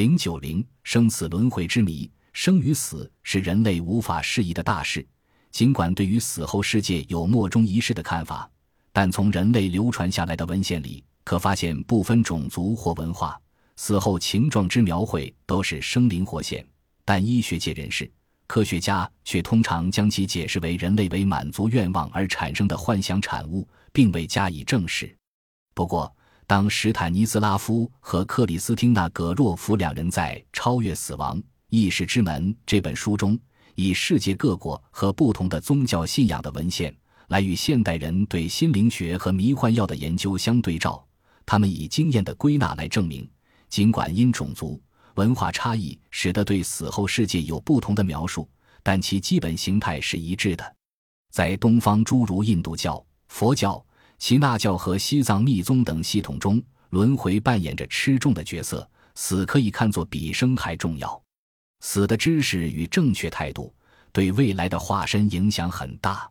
零九零生死轮回之谜，生与死是人类无法适宜的大事。尽管对于死后世界有莫衷一是的看法，但从人类流传下来的文献里，可发现不分种族或文化，死后情状之描绘都是生灵活现。但医学界人士。科学家却通常将其解释为人类为满足愿望而产生的幻想产物，并未加以证实。不过，当史坦尼斯拉夫和克里斯汀娜·葛洛夫两人在《超越死亡：意识之门》这本书中，以世界各国和不同的宗教信仰的文献来与现代人对心灵学和迷幻药的研究相对照，他们以经验的归纳来证明，尽管因种族。文化差异使得对死后世界有不同的描述，但其基本形态是一致的。在东方，诸如印度教、佛教、耆那教和西藏密宗等系统中，轮回扮演着吃重的角色。死可以看作比生还重要。死的知识与正确态度对未来的化身影响很大。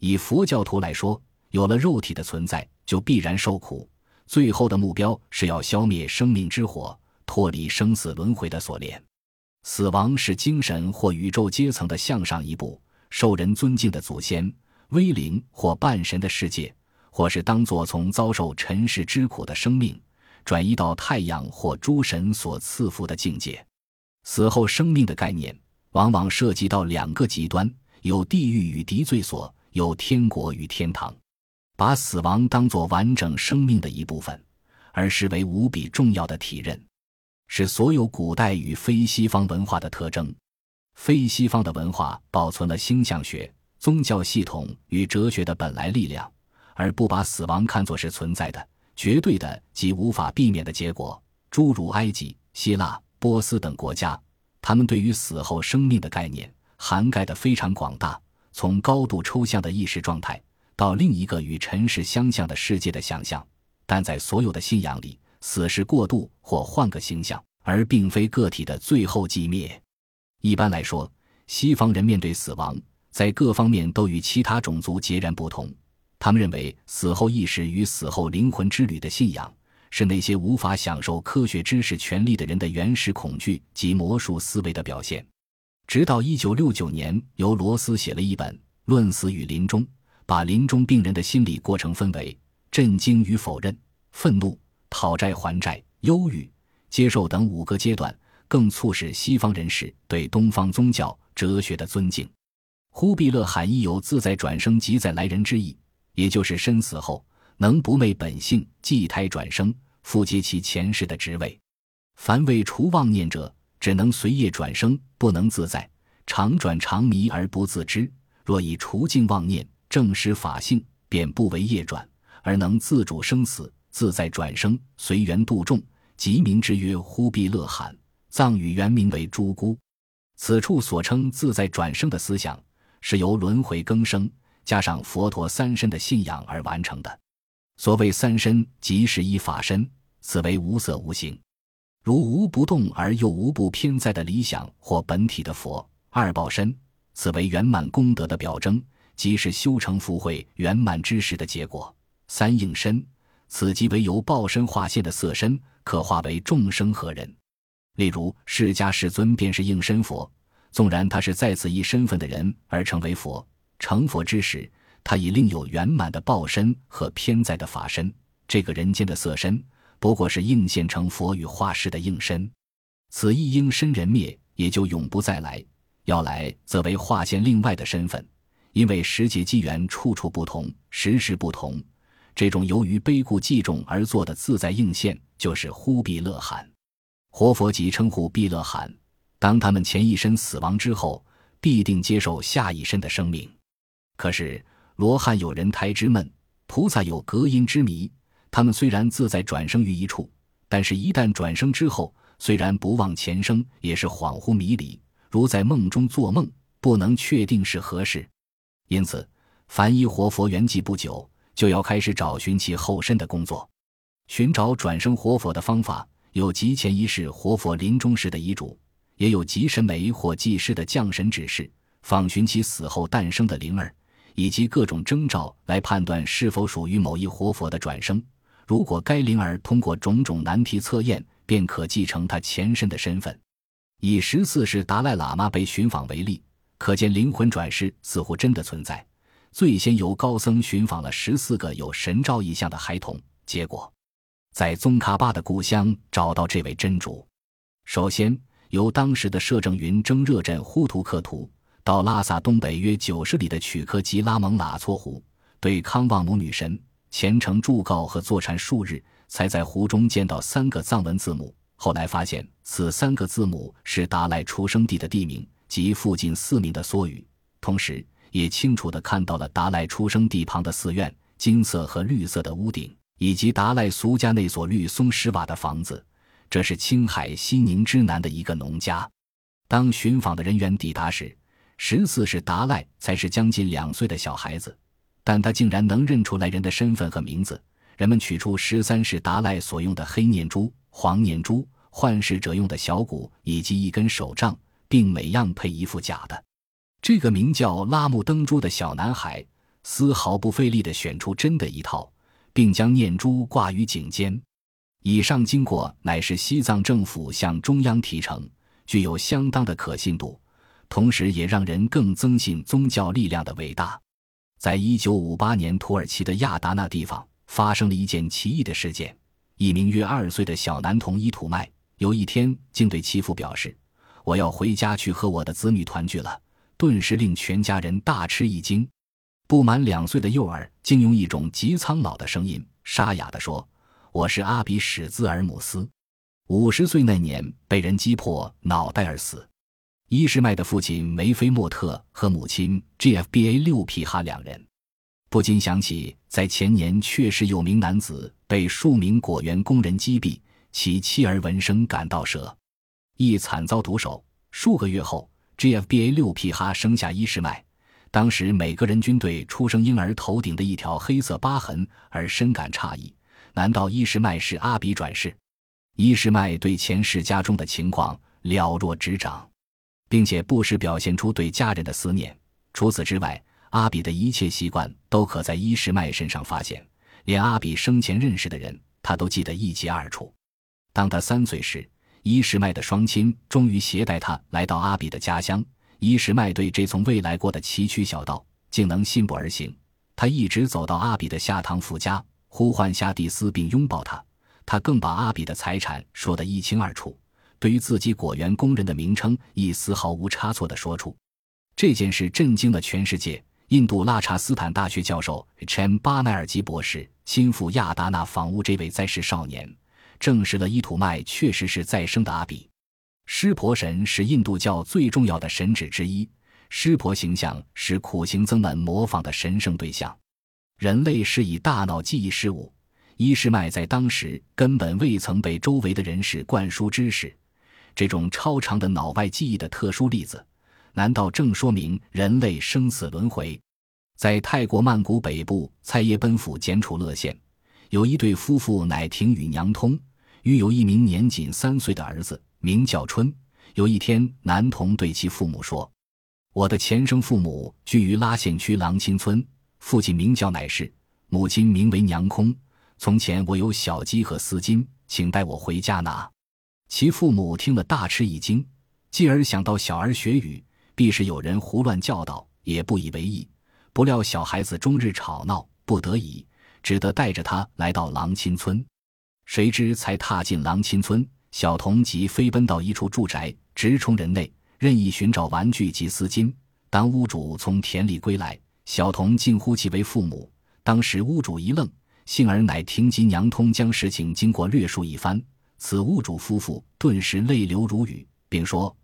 以佛教徒来说，有了肉体的存在，就必然受苦，最后的目标是要消灭生命之火。脱离生死轮回的锁链，死亡是精神或宇宙阶层的向上一步，受人尊敬的祖先、威灵或半神的世界，或是当作从遭受尘世之苦的生命转移到太阳或诸神所赐福的境界。死后生命的概念往往涉及到两个极端：有地狱与敌罪所，有天国与天堂。把死亡当作完整生命的一部分，而视为无比重要的体认。是所有古代与非西方文化的特征。非西方的文化保存了星象学、宗教系统与哲学的本来力量，而不把死亡看作是存在的、绝对的及无法避免的结果。诸如埃及、希腊、波斯等国家，他们对于死后生命的概念涵盖的非常广大，从高度抽象的意识状态到另一个与尘世相像的世界的想象。但在所有的信仰里，死是过渡或换个形象，而并非个体的最后寂灭。一般来说，西方人面对死亡，在各方面都与其他种族截然不同。他们认为，死后意识与死后灵魂之旅的信仰，是那些无法享受科学知识权利的人的原始恐惧及魔术思维的表现。直到一九六九年，由罗斯写了一本《论死与临终》，把临终病人的心理过程分为震惊与否认、愤怒。讨债还债、忧郁、接受等五个阶段，更促使西方人士对东方宗教哲学的尊敬。忽必勒罕意有自在转生即在来人之意，也就是身死后能不昧本性，祭胎转生，复接其前世的职位。凡未除妄念者，只能随业转生，不能自在，常转常迷而不自知。若以除尽妄念，正实法性，便不为业转，而能自主生死。自在转生，随缘度众，即名之曰忽必勒罕。藏语原名为朱姑。此处所称自在转生的思想，是由轮回更生加上佛陀三身的信仰而完成的。所谓三身，即是一法身，此为无色无形，如无不动而又无不偏在的理想或本体的佛；二报身，此为圆满功德的表征，即是修成福慧圆满之时的结果；三应身。此即为由报身化现的色身，可化为众生和人。例如，释迦世尊便是应身佛，纵然他是在此一身份的人而成为佛，成佛之时，他已另有圆满的报身和偏在的法身。这个人间的色身，不过是应现成佛与化世的应身。此一应身人灭，也就永不再来；要来，则为化现另外的身份。因为时节机缘处处不同，时时不同。这种由于悲故计重而做的自在应现，就是忽必勒罕。活佛即称呼必勒罕。当他们前一身死亡之后，必定接受下一身的生命。可是罗汉有人胎之闷，菩萨有隔音之谜。他们虽然自在转生于一处，但是一旦转生之后，虽然不忘前生，也是恍惚迷离，如在梦中做梦，不能确定是何事。因此，凡一活佛圆寂不久。就要开始找寻其后身的工作，寻找转生活佛的方法，有集前一世活佛临终时的遗嘱，也有集神媒或祭师的降神指示，访寻其死后诞生的灵儿，以及各种征兆来判断是否属于某一活佛的转生。如果该灵儿通过种种难题测验，便可继承他前身的身份。以十四世达赖喇嘛被寻访为例，可见灵魂转世似乎真的存在。最先由高僧寻访了十四个有神照意象的孩童，结果在宗喀巴的故乡找到这位真主。首先，由当时的摄政云征热镇呼图克图到拉萨东北约九十里的曲科吉拉蒙喇措湖，对康旺姆女神虔诚祝告和坐禅数日，才在湖中见到三个藏文字母。后来发现，此三个字母是达赖出生地的地名及附近寺名的缩语，同时。也清楚地看到了达赖出生地旁的寺院，金色和绿色的屋顶，以及达赖俗家那所绿松石瓦的房子。这是青海西宁之南的一个农家。当寻访的人员抵达时，十四是达赖才是将近两岁的小孩子，但他竟然能认出来人的身份和名字。人们取出十三是达赖所用的黑念珠、黄念珠，幻视者用的小鼓以及一根手杖，并每样配一副假的。这个名叫拉木登珠的小男孩，丝毫不费力地选出真的一套，并将念珠挂于颈间。以上经过乃是西藏政府向中央提呈，具有相当的可信度，同时也让人更增信宗教力量的伟大。在一九五八年，土耳其的亚达那地方发生了一件奇异的事件：一名约二岁的小男童伊土麦，有一天竟对其父表示：“我要回家去和我的子女团聚了。”顿时令全家人大吃一惊。不满两岁的幼儿竟用一种极苍老的声音沙哑地说：“我是阿比史兹尔姆斯，五十岁那年被人击破脑袋而死。”伊什麦的父亲梅菲莫特和母亲 GFBA 六皮哈两人，不禁想起在前年确实有名男子被数名果园工人击毙，其妻儿闻声赶到舍，亦惨遭毒手。数个月后。GFBA 六 P 哈生下伊什麦，当时每个人均对出生婴儿头顶的一条黑色疤痕而深感诧异。难道伊什麦是阿比转世？伊什麦对前世家中的情况了若指掌，并且不时表现出对家人的思念。除此之外，阿比的一切习惯都可在伊什麦身上发现，连阿比生前认识的人，他都记得一清二楚。当他三岁时，伊什麦的双亲终于携带他来到阿比的家乡。伊什麦对这从未来过的崎岖小道竟能信步而行。他一直走到阿比的下堂夫家，呼唤夏蒂斯并拥抱他。他更把阿比的财产说得一清二楚，对于自己果园工人的名称亦丝毫无差错地说出。这件事震惊了全世界。印度拉查斯坦大学教授 H.M. 巴奈尔吉博士亲赴亚达那访问这位在世少年。证实了伊土麦确实是再生的阿比。湿婆神是印度教最重要的神祇之一，湿婆形象是苦行僧们模仿的神圣对象。人类是以大脑记忆事物，伊什麦在当时根本未曾被周围的人士灌输知识。这种超长的脑外记忆的特殊例子，难道正说明人类生死轮回？在泰国曼谷北部蔡耶奔府简楚勒县，有一对夫妇乃廷与娘通。育有一名年仅三岁的儿子，名叫春。有一天，男童对其父母说：“我的前生父母居于拉县区郎青村，父亲名叫乃氏，母亲名为娘空。从前我有小鸡和丝巾，请带我回家拿。”其父母听了大吃一惊，继而想到小儿学语必是有人胡乱教导，也不以为意。不料小孩子终日吵闹，不得已只得带着他来到郎钦村。谁知才踏进狼亲村，小童即飞奔到一处住宅，直冲人内，任意寻找玩具及丝巾。当屋主从田里归来，小童竟呼其为父母。当时屋主一愣，幸而乃庭吉娘通将事情经过略述一番，此屋主夫妇顿时泪流如雨，并说：“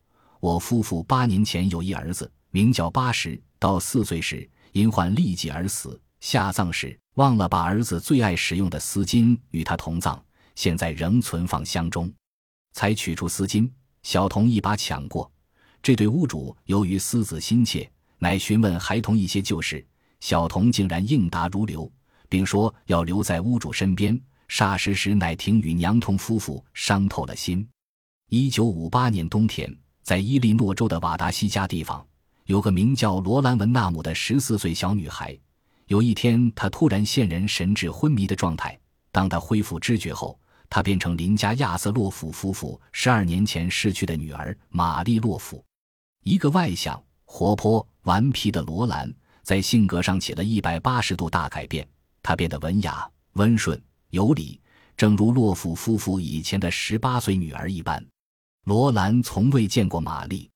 我夫妇八年前有一儿子，名叫八十，到四岁时因患痢疾而死，下葬时忘了把儿子最爱使用的丝巾与他同葬。”现在仍存放箱中，才取出丝巾，小童一把抢过。这对屋主由于思子心切，乃询问孩童一些旧事，小童竟然应答如流，并说要留在屋主身边。霎时时，乃廷与娘童夫妇伤透了心。一九五八年冬天，在伊利诺州的瓦达西加地方，有个名叫罗兰文纳姆的十四岁小女孩。有一天，她突然现人神志昏迷的状态。当她恢复知觉后，她变成邻家亚瑟洛夫夫妇十二年前逝去的女儿玛丽洛夫。一个外向、活泼、顽皮的罗兰，在性格上起了一百八十度大改变。她变得文雅、温顺、有礼，正如洛夫夫妇以前的十八岁女儿一般。罗兰从未见过玛丽，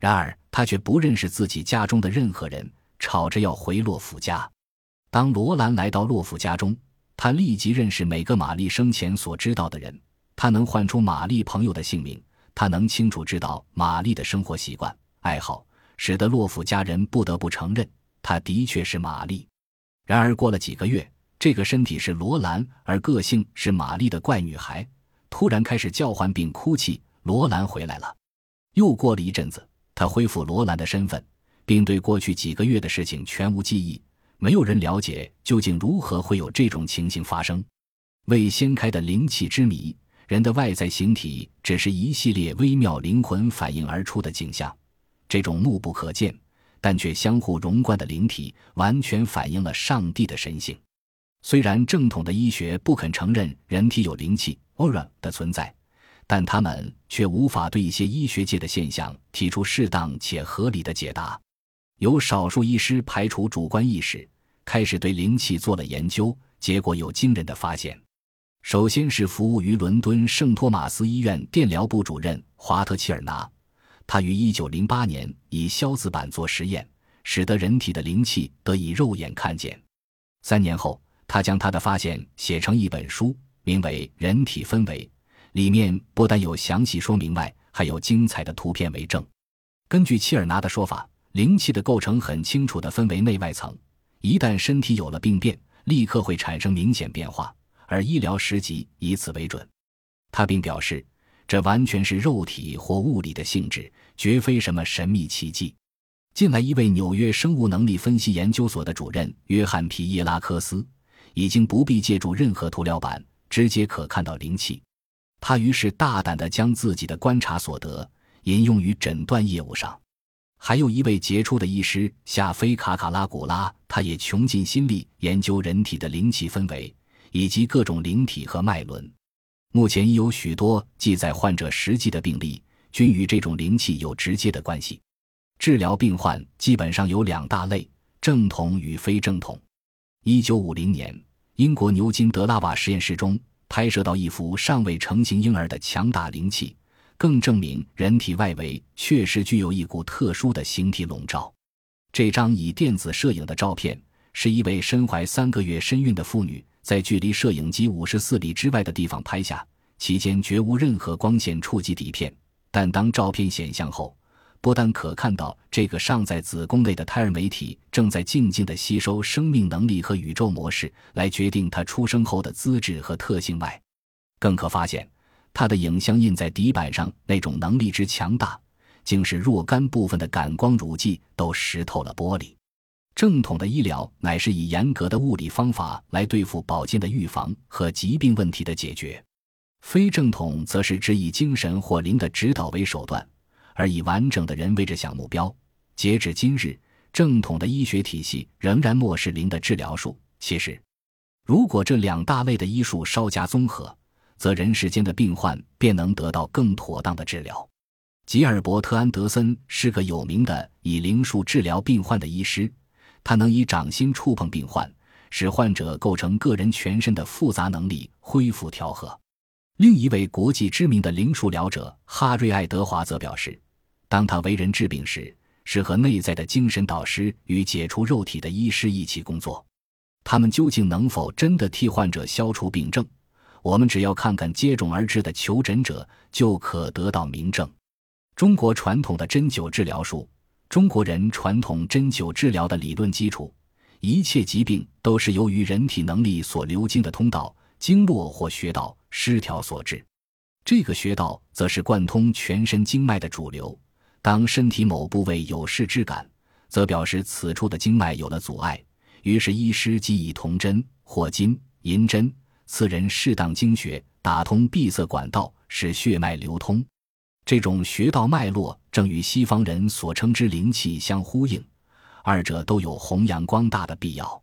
然而他却不认识自己家中的任何人，吵着要回洛夫家。当罗兰来到洛夫家中，他立即认识每个玛丽生前所知道的人。他能唤出玛丽朋友的姓名，他能清楚知道玛丽的生活习惯、爱好，使得洛夫家人不得不承认，她的确是玛丽。然而，过了几个月，这个身体是罗兰，而个性是玛丽的怪女孩，突然开始叫唤并哭泣。罗兰回来了。又过了一阵子，他恢复罗兰的身份，并对过去几个月的事情全无记忆。没有人了解究竟如何会有这种情形发生。未掀开的灵气之谜，人的外在形体只是一系列微妙灵魂反映而出的景象。这种目不可见但却相互融贯的灵体，完全反映了上帝的神性。虽然正统的医学不肯承认人体有灵气 （aura） 的存在，但他们却无法对一些医学界的现象提出适当且合理的解答。有少数医师排除主观意识，开始对灵气做了研究，结果有惊人的发现。首先是服务于伦敦圣托马斯医院电疗部主任华特·切尔纳，他于1908年以消子板做实验，使得人体的灵气得以肉眼看见。三年后，他将他的发现写成一本书，名为《人体氛围》，里面不但有详细说明外，还有精彩的图片为证。根据切尔纳的说法。灵气的构成很清楚地分为内外层，一旦身体有了病变，立刻会产生明显变化，而医疗时级以此为准。他并表示，这完全是肉体或物理的性质，绝非什么神秘奇迹。近来，一位纽约生物能力分析研究所的主任约翰皮耶拉克斯，已经不必借助任何涂料板，直接可看到灵气。他于是大胆地将自己的观察所得引用于诊断业务上。还有一位杰出的医师夏菲卡卡拉古拉，他也穷尽心力研究人体的灵气氛围以及各种灵体和脉轮。目前已有许多记载患者实际的病例，均与这种灵气有直接的关系。治疗病患基本上有两大类：正统与非正统。一九五零年，英国牛津德拉瓦实验室中拍摄到一幅尚未成型婴儿的强大灵气。更证明人体外围确实具有一股特殊的形体笼罩。这张以电子摄影的照片，是一位身怀三个月身孕的妇女在距离摄影机五十四里之外的地方拍下，期间绝无任何光线触及底片。但当照片显像后，不但可看到这个尚在子宫内的胎儿媒体正在静静地吸收生命能力和宇宙模式来决定它出生后的资质和特性外，更可发现。它的影像印在底板上，那种能力之强大，竟是若干部分的感光乳剂都蚀透了玻璃。正统的医疗乃是以严格的物理方法来对付保健的预防和疾病问题的解决，非正统则是只以精神或灵的指导为手段，而以完整的人为着想目标。截至今日，正统的医学体系仍然漠视灵的治疗术。其实，如果这两大类的医术稍加综合，则人世间的病患便能得到更妥当的治疗。吉尔伯特·安德森是个有名的以灵术治疗病患的医师，他能以掌心触碰病患，使患者构成个人全身的复杂能力恢复调和。另一位国际知名的灵术疗者哈瑞·爱德华则表示，当他为人治病时，是和内在的精神导师与解除肉体的医师一起工作。他们究竟能否真的替患者消除病症？我们只要看看接踵而至的求诊者，就可得到明证。中国传统的针灸治疗术，中国人传统针灸治疗的理论基础，一切疾病都是由于人体能力所流经的通道——经络或穴道失调所致。这个穴道则是贯通全身经脉的主流。当身体某部位有事之感，则表示此处的经脉有了阻碍。于是医师即以铜针或金银针。刺人适当经穴，打通闭塞管道，使血脉流通。这种穴道脉络正与西方人所称之灵气相呼应，二者都有弘扬光大的必要。